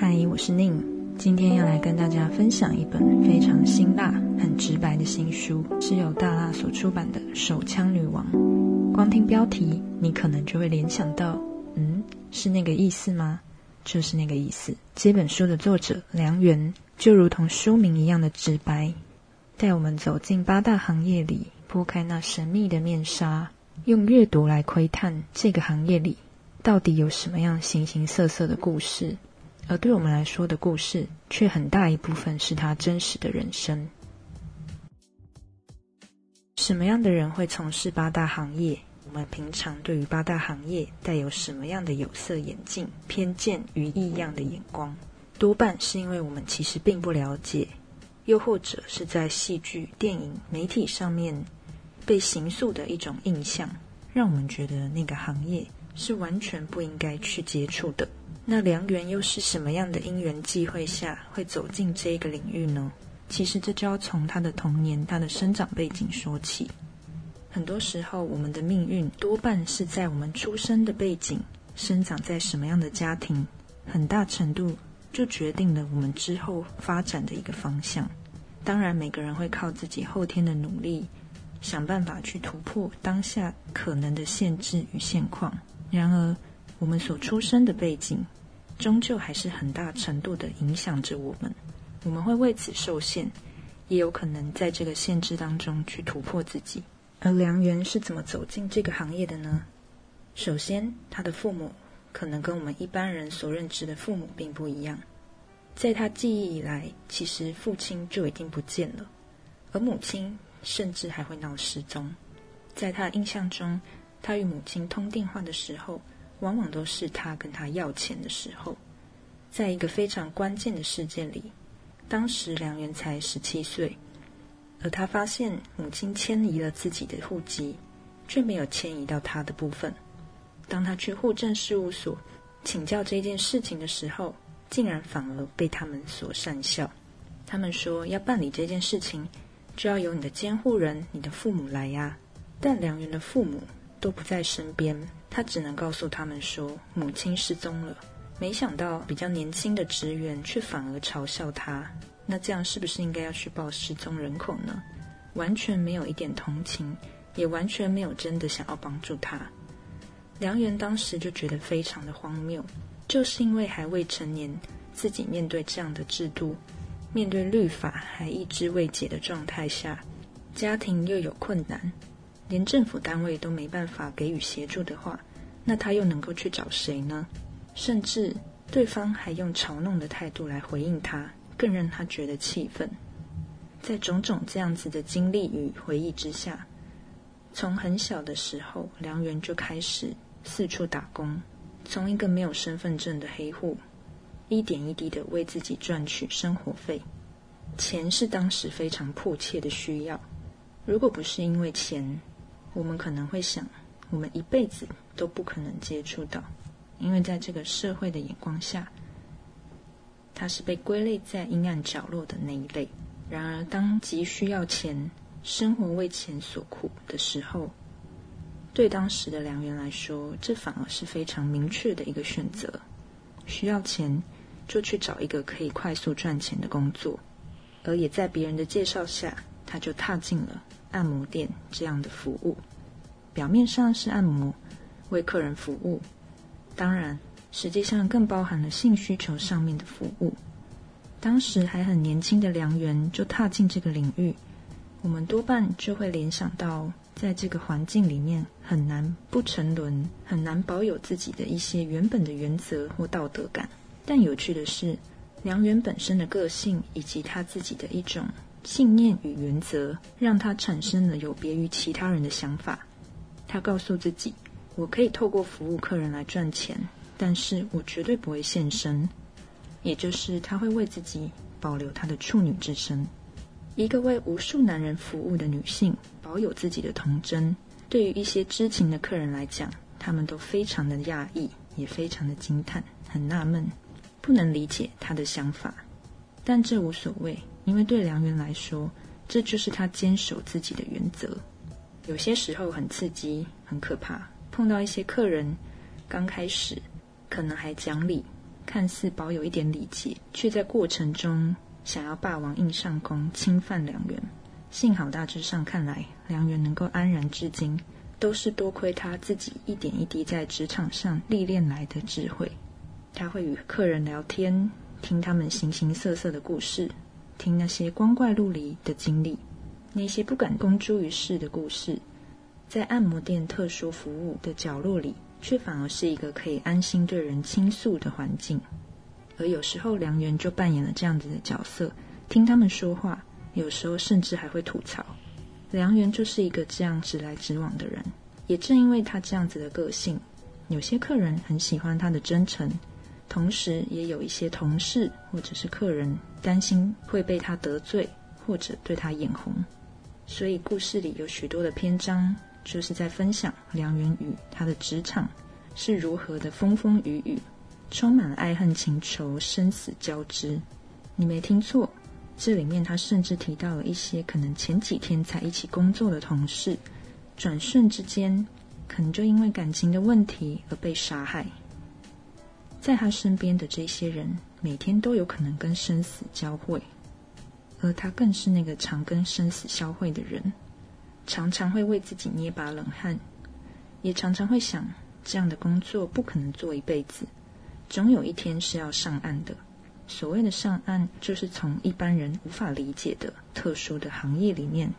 嗨，我是宁，今天要来跟大家分享一本非常辛辣、很直白的新书，是由大辣所出版的《手枪女王》。光听标题，你可能就会联想到，嗯，是那个意思吗？就是那个意思。这本书的作者梁元，就如同书名一样的直白，带我们走进八大行业里，拨开那神秘的面纱，用阅读来窥探这个行业里到底有什么样形形色色的故事。而对我们来说的故事，却很大一部分是他真实的人生。什么样的人会从事八大行业？我们平常对于八大行业带有什么样的有色眼镜、偏见与异样的眼光？多半是因为我们其实并不了解，又或者是在戏剧、电影、媒体上面被形塑的一种印象，让我们觉得那个行业是完全不应该去接触的。那梁元又是什么样的因缘际会下会走进这一个领域呢？其实这就要从他的童年、他的生长背景说起。很多时候，我们的命运多半是在我们出生的背景、生长在什么样的家庭，很大程度就决定了我们之后发展的一个方向。当然，每个人会靠自己后天的努力，想办法去突破当下可能的限制与现况。然而，我们所出生的背景。终究还是很大程度的影响着我们，我们会为此受限，也有可能在这个限制当中去突破自己。而梁元是怎么走进这个行业的呢？首先，他的父母可能跟我们一般人所认知的父母并不一样，在他记忆以来，其实父亲就已经不见了，而母亲甚至还会闹失踪。在他的印象中，他与母亲通电话的时候。往往都是他跟他要钱的时候，在一个非常关键的事件里，当时梁元才十七岁，而他发现母亲迁移了自己的户籍，却没有迁移到他的部分。当他去户政事务所请教这件事情的时候，竟然反而被他们所讪笑。他们说要办理这件事情，就要由你的监护人、你的父母来呀。但梁元的父母都不在身边。他只能告诉他们说母亲失踪了，没想到比较年轻的职员却反而嘲笑他。那这样是不是应该要去报失踪人口呢？完全没有一点同情，也完全没有真的想要帮助他。梁元当时就觉得非常的荒谬，就是因为还未成年，自己面对这样的制度，面对律法还一知未解的状态下，家庭又有困难。连政府单位都没办法给予协助的话，那他又能够去找谁呢？甚至对方还用嘲弄的态度来回应他，更让他觉得气愤。在种种这样子的经历与回忆之下，从很小的时候，梁元就开始四处打工，从一个没有身份证的黑户，一点一滴的为自己赚取生活费。钱是当时非常迫切的需要，如果不是因为钱，我们可能会想，我们一辈子都不可能接触到，因为在这个社会的眼光下，他是被归类在阴暗角落的那一类。然而，当急需要钱、生活为钱所苦的时候，对当时的梁元来说，这反而是非常明确的一个选择。需要钱，就去找一个可以快速赚钱的工作，而也在别人的介绍下，他就踏进了。按摩店这样的服务，表面上是按摩，为客人服务，当然，实际上更包含了性需求上面的服务。当时还很年轻的梁元就踏进这个领域，我们多半就会联想到，在这个环境里面很难不沉沦，很难保有自己的一些原本的原则或道德感。但有趣的是，梁元本身的个性以及他自己的一种。信念与原则让他产生了有别于其他人的想法。他告诉自己：“我可以透过服务客人来赚钱，但是我绝对不会献身。”也就是他会为自己保留他的处女之身。一个为无数男人服务的女性，保有自己的童真，对于一些知情的客人来讲，他们都非常的讶异，也非常的惊叹，很纳闷，不能理解他的想法。但这无所谓。因为对梁元来说，这就是他坚守自己的原则。有些时候很刺激、很可怕，碰到一些客人，刚开始可能还讲理，看似保有一点礼节，却在过程中想要霸王硬上弓，侵犯梁元。幸好大致上看来，梁元能够安然至今，都是多亏他自己一点一滴在职场上历练来的智慧。他会与客人聊天，听他们形形色色的故事，听那些光怪陆离的经历，那些不敢公诸于世的故事，在按摩店特殊服务的角落里。却反而是一个可以安心对人倾诉的环境，而有时候梁元就扮演了这样子的角色，听他们说话，有时候甚至还会吐槽。梁元就是一个这样直来直往的人，也正因为他这样子的个性，有些客人很喜欢他的真诚，同时也有一些同事或者是客人担心会被他得罪或者对他眼红，所以故事里有许多的篇章。就是在分享梁元宇他的职场是如何的风风雨雨，充满了爱恨情仇、生死交织。你没听错，这里面他甚至提到了一些可能前几天才一起工作的同事，转瞬之间可能就因为感情的问题而被杀害。在他身边的这些人，每天都有可能跟生死交汇，而他更是那个常跟生死交汇的人。常常会为自己捏把冷汗，也常常会想，这样的工作不可能做一辈子，总有一天是要上岸的。所谓的上岸，就是从一般人无法理解的特殊的行业里面，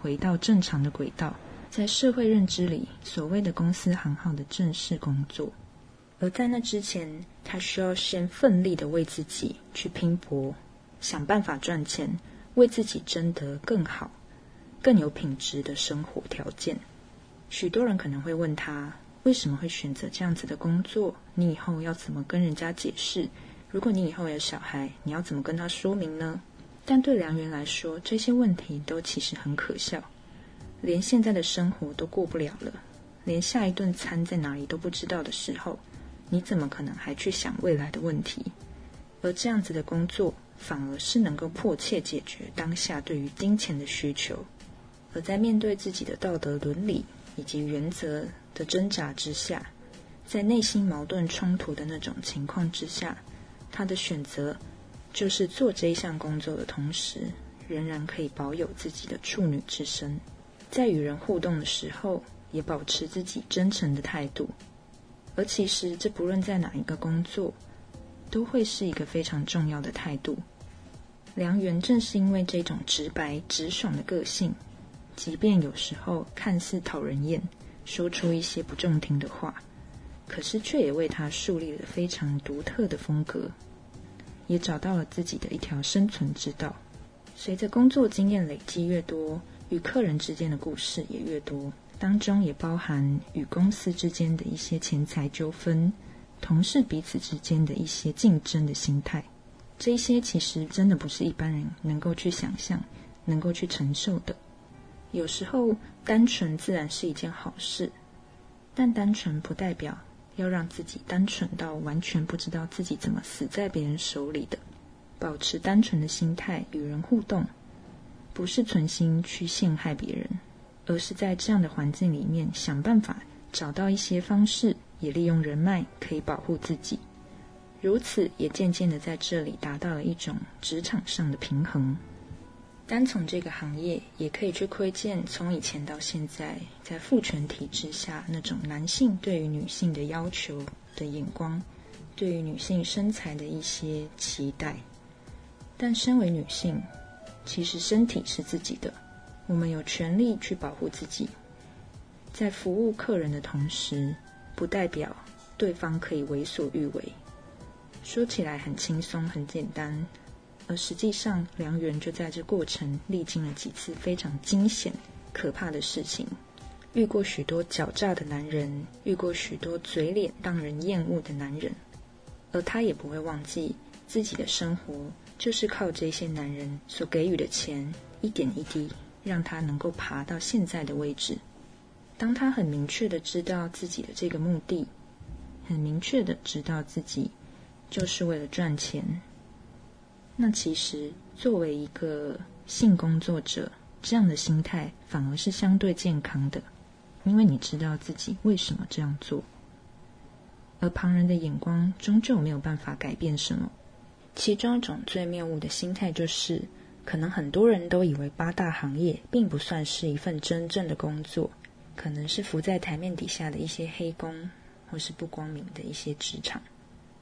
回到正常的轨道，在社会认知里，所谓的公司行号的正式工作。而在那之前，他需要先奋力的为自己去拼搏，想办法赚钱，为自己争得更好。更有品质的生活条件。许多人可能会问他，为什么会选择这样子的工作？你以后要怎么跟人家解释？如果你以后有小孩，你要怎么跟他说明呢？但对梁元来说，这些问题都其实很可笑。连现在的生活都过不了了，连下一顿餐在哪里都不知道的时候，你怎么可能还去想未来的问题？而这样子的工作，反而是能够迫切解决当下对于金钱的需求。而在面对自己的道德伦理以及原则的挣扎之下，在内心矛盾冲突的那种情况之下，他的选择就是做这一项工作的同时，仍然可以保有自己的处女之身，在与人互动的时候，也保持自己真诚的态度。而其实这不论在哪一个工作，都会是一个非常重要的态度。梁元正是因为这种直白直爽的个性。即便有时候看似讨人厌，说出一些不中听的话，可是却也为他树立了非常独特的风格，也找到了自己的一条生存之道。随着工作经验累积越多，与客人之间的故事也越多，当中也包含与公司之间的一些钱财纠纷，同事彼此之间的一些竞争的心态。这些其实真的不是一般人能够去想象、能够去承受的。有时候，单纯自然是一件好事，但单纯不代表要让自己单纯到完全不知道自己怎么死在别人手里的。保持单纯的心态与人互动，不是存心去陷害别人，而是在这样的环境里面想办法找到一些方式，也利用人脉可以保护自己。如此，也渐渐的在这里达到了一种职场上的平衡。单从这个行业，也可以去窥见从以前到现在，在父权体制下那种男性对于女性的要求的眼光，对于女性身材的一些期待。但身为女性，其实身体是自己的，我们有权利去保护自己。在服务客人的同时，不代表对方可以为所欲为。说起来很轻松，很简单。而实际上，梁元就在这过程历经了几次非常惊险、可怕的事情，遇过许多狡诈的男人，遇过许多嘴脸让人厌恶的男人，而他也不会忘记自己的生活就是靠这些男人所给予的钱一点一滴，让他能够爬到现在的位置。当他很明确的知道自己的这个目的，很明确的知道自己就是为了赚钱。那其实，作为一个性工作者，这样的心态反而是相对健康的，因为你知道自己为什么这样做。而旁人的眼光终究没有办法改变什么。其中一种最谬误的心态就是，可能很多人都以为八大行业并不算是一份真正的工作，可能是浮在台面底下的一些黑工，或是不光明的一些职场。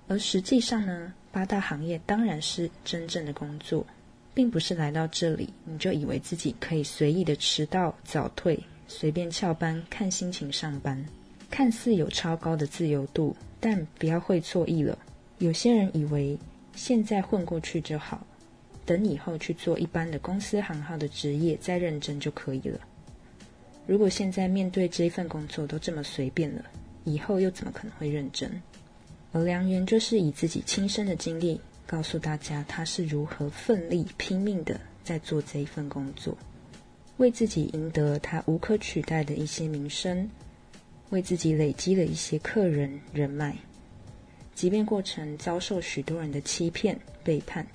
而实际上呢，八大行业当然是真正的工作，并不是来到这里你就以为自己可以随意的迟到早退，随便翘班看心情上班，看似有超高的自由度，但不要会错意了。有些人以为现在混过去就好，等以后去做一般的公司行号的职业再认真就可以了。如果现在面对这一份工作都这么随便了，以后又怎么可能会认真？而梁元就是以自己亲身的经历告诉大家，他是如何奋力拼命的在做这一份工作，为自己赢得他无可取代的一些名声，为自己累积了一些客人人脉。即便过程遭受许多人的欺骗背叛，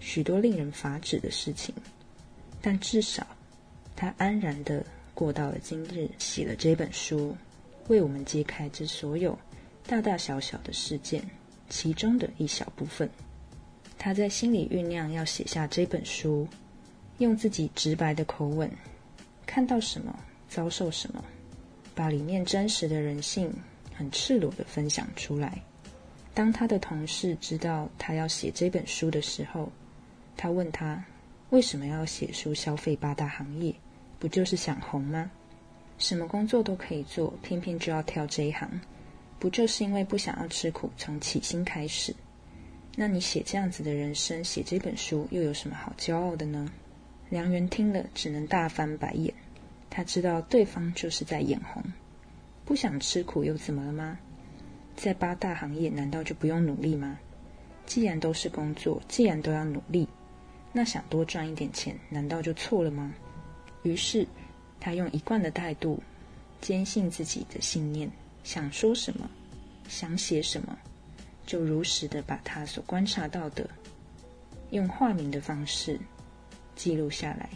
许多令人发指的事情，但至少他安然的过到了今日，写了这本书，为我们揭开这所有。大大小小的事件，其中的一小部分，他在心里酝酿要写下这本书，用自己直白的口吻，看到什么，遭受什么，把里面真实的人性很赤裸的分享出来。当他的同事知道他要写这本书的时候，他问他为什么要写书消费八大行业，不就是想红吗？什么工作都可以做，偏偏就要跳这一行。不就是因为不想要吃苦，从起心开始？那你写这样子的人生，写这本书又有什么好骄傲的呢？梁元听了只能大翻白眼。他知道对方就是在眼红。不想吃苦又怎么了吗？在八大行业难道就不用努力吗？既然都是工作，既然都要努力，那想多赚一点钱难道就错了吗？于是他用一贯的态度，坚信自己的信念。想说什么，想写什么，就如实的把他所观察到的，用化名的方式记录下来。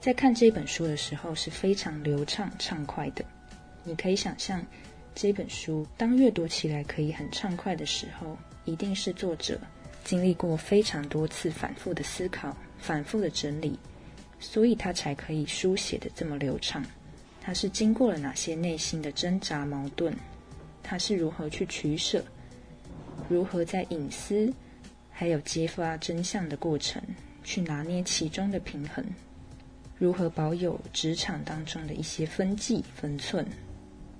在看这本书的时候是非常流畅畅快的。你可以想象，这本书当阅读起来可以很畅快的时候，一定是作者经历过非常多次反复的思考、反复的整理，所以他才可以书写的这么流畅。他是经过了哪些内心的挣扎矛盾？他是如何去取舍？如何在隐私还有揭发真相的过程去拿捏其中的平衡？如何保有职场当中的一些分际分寸？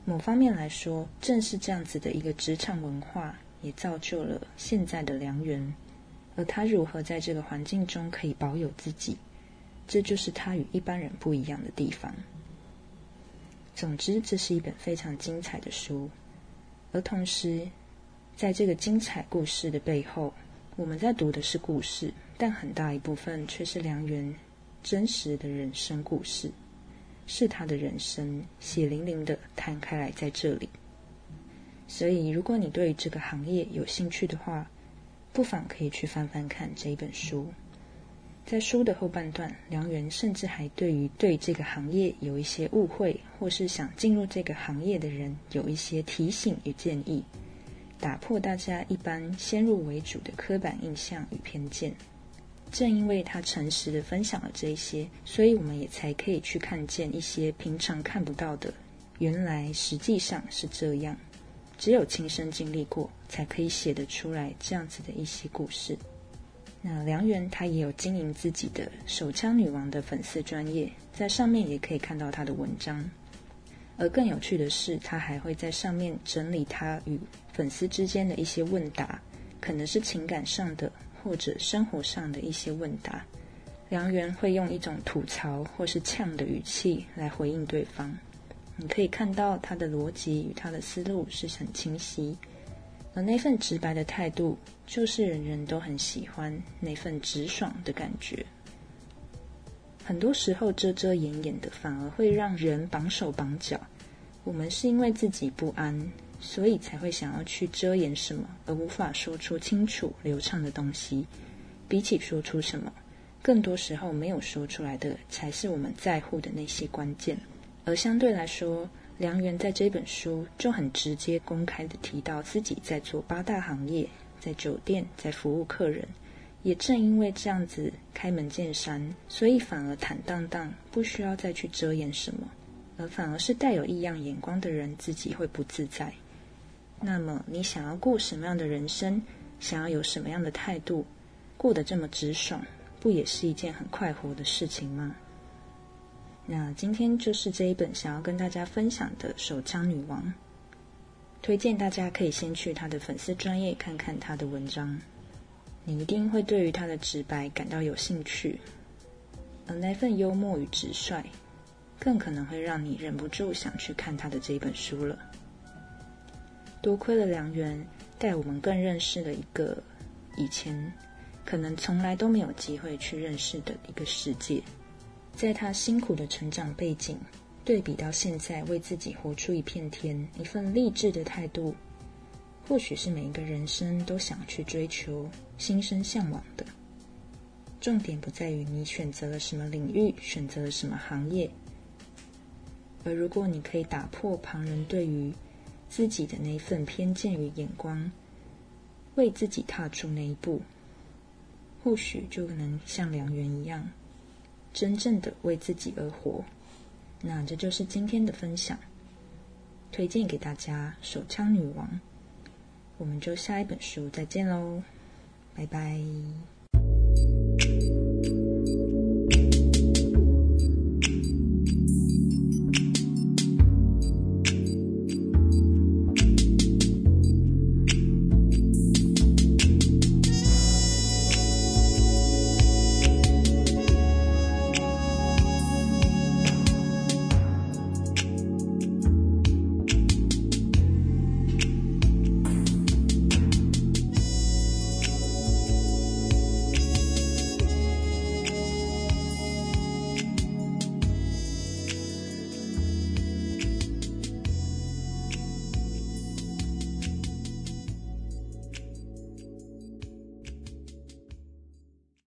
某方面来说，正是这样子的一个职场文化，也造就了现在的良缘。而他如何在这个环境中可以保有自己？这就是他与一般人不一样的地方。总之，这是一本非常精彩的书，而同时，在这个精彩故事的背后，我们在读的是故事，但很大一部分却是梁元真实的人生故事，是他的人生血淋淋的摊开来在这里。所以，如果你对这个行业有兴趣的话，不妨可以去翻翻看这一本书。在书的后半段，梁元甚至还对于对这个行业有一些误会，或是想进入这个行业的人有一些提醒与建议，打破大家一般先入为主的刻板印象与偏见。正因为他诚实的分享了这些，所以我们也才可以去看见一些平常看不到的，原来实际上是这样。只有亲身经历过，才可以写得出来这样子的一些故事。那梁元他也有经营自己的手枪女王的粉丝专业，在上面也可以看到他的文章。而更有趣的是，他还会在上面整理他与粉丝之间的一些问答，可能是情感上的或者生活上的一些问答。梁元会用一种吐槽或是呛的语气来回应对方。你可以看到他的逻辑与他的思路是很清晰。而那份直白的态度，就是人人都很喜欢那份直爽的感觉。很多时候遮遮掩掩的，反而会让人绑手绑脚。我们是因为自己不安，所以才会想要去遮掩什么，而无法说出清楚流畅的东西。比起说出什么，更多时候没有说出来的，才是我们在乎的那些关键。而相对来说，梁元在这本书就很直接、公开的提到自己在做八大行业，在酒店在服务客人。也正因为这样子开门见山，所以反而坦荡荡，不需要再去遮掩什么，而反而是带有异样眼光的人自己会不自在。那么，你想要过什么样的人生？想要有什么样的态度？过得这么直爽，不也是一件很快活的事情吗？那今天就是这一本想要跟大家分享的《手枪女王》，推荐大家可以先去他的粉丝专业看看他的文章，你一定会对于他的直白感到有兴趣，而那份幽默与直率，更可能会让你忍不住想去看他的这一本书了。多亏了梁元带我们更认识了一个以前可能从来都没有机会去认识的一个世界。在他辛苦的成长背景对比到现在，为自己活出一片天，一份励志的态度，或许是每一个人生都想去追求、心生向往的。重点不在于你选择了什么领域，选择了什么行业，而如果你可以打破旁人对于自己的那份偏见与眼光，为自己踏出那一步，或许就能像良缘一样。真正的为自己而活，那这就是今天的分享，推荐给大家《手枪女王》。我们就下一本书再见喽，拜拜。